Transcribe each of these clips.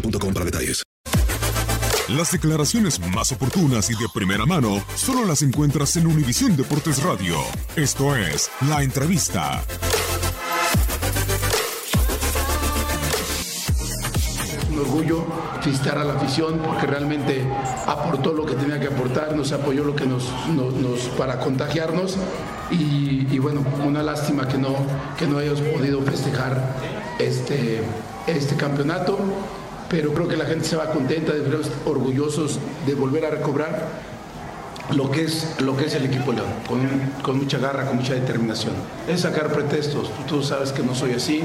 boostmobile.com para detalles. Las declaraciones más oportunas y de primera mano solo las encuentras en Univisión Deportes Radio. Esto es La Entrevista. un orgullo felicitar a la afición porque realmente aportó lo que tenía que aportar, nos apoyó lo que nos, nos- nos- para contagiarnos y, y bueno, una lástima que no, que no hayamos podido festejar este, este campeonato, pero creo que la gente se va contenta, estar orgullosos de volver a recobrar lo que es, lo que es el equipo León, con, mucha garra, con mucha determinación. Es sacar pretextos, tú sabes que no soy así.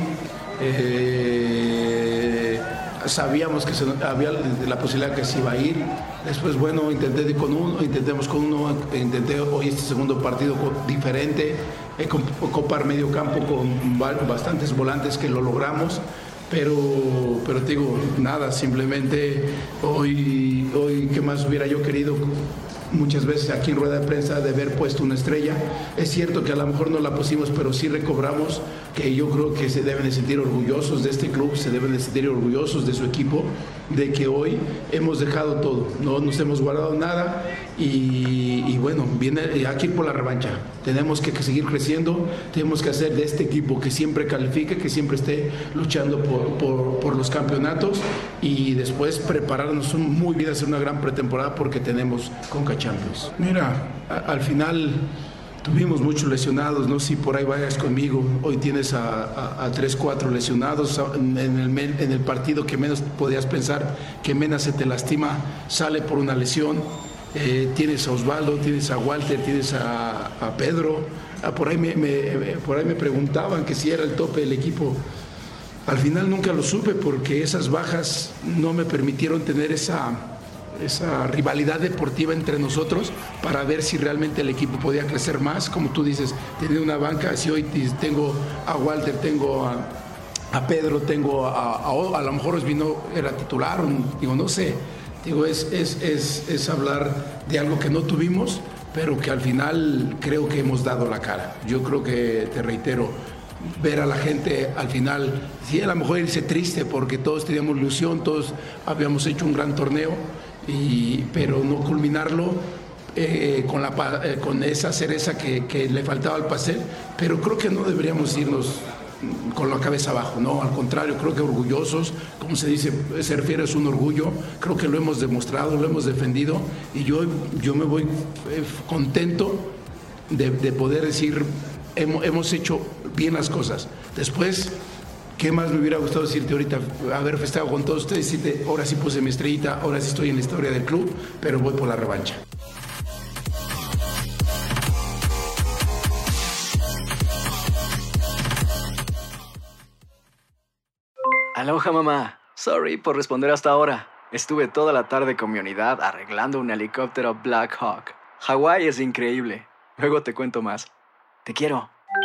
eh, sabíamos que había la posibilidad que se iba a ir. Después, bueno, intenté de con uno, intentemos con uno, intenté hoy este segundo partido diferente, eh, copar medio campo con ba- bastantes volantes que lo logramos. Pero, pero te digo, nada, simplemente hoy, hoy, ¿qué más hubiera yo querido? muchas veces aquí en rueda de prensa de haber puesto una estrella. Es cierto que a lo mejor no la pusimos, pero sí recobramos que yo creo que se deben de sentir orgullosos de este club, se deben de sentir orgullosos de su equipo, de que hoy hemos dejado todo, no nos hemos guardado nada y, y bueno, viene aquí por la revancha. Tenemos que, que seguir creciendo, tenemos que hacer de este equipo que siempre califique, que siempre esté luchando por, por- por los campeonatos y después prepararnos un- muy bien, hacer una gran pretemporada porque tenemos Conca Champions. Mira, a- al final tuvimos muchos lesionados, no sé si por ahí vayas conmigo, hoy tienes a, tres, cuatro lesionados en el, en el partido que menos podías pensar que Mena se te lastima, sale por una lesión. Eh, tienes a Osvaldo, tienes a Walter, tienes a, Pedro. Ah, por, ahí me, me- por ahí me preguntaban que si era el tope del equipo. Al final nunca lo supe porque esas bajas no me permitieron tener esa, esa rivalidad deportiva entre nosotros para ver si realmente el equipo podía crecer más. Como tú dices, tener una banca, si hoy tengo a Walter, tengo a, Pedro, tengo a, a, a lo mejor Osvino era titular, digo, no sé. Digo, es, es, es, es hablar de algo que no tuvimos, pero que al final creo que hemos dado la cara. Yo creo que, te reitero, ver a la gente al final, sí, a lo mejor irse triste porque todos teníamos ilusión, todos habíamos hecho un gran torneo, y, pero no culminarlo eh, con, la, eh, con esa cereza que, le faltaba al pastel, pero creo que no deberíamos irnos con la cabeza abajo, no, al contrario, creo que orgullosos, como se dice, ser fiero es un orgullo, creo que lo hemos demostrado, lo hemos defendido y yo, yo me voy eh, contento de, de poder decir, hemos, hemos hecho bien las cosas. Después, ¿Qué más me hubiera gustado decirte ahorita? Haber festejado con todos ustedes, ahora sí puse mi estrellita, ahora sí estoy en la historia del club, pero voy por la revancha. Aloha mamá. Sorry por responder hasta ahora. Estuve toda la tarde con mi unidad arreglando un helicóptero Black Hawk. Hawái es increíble. Luego te cuento más. Te quiero.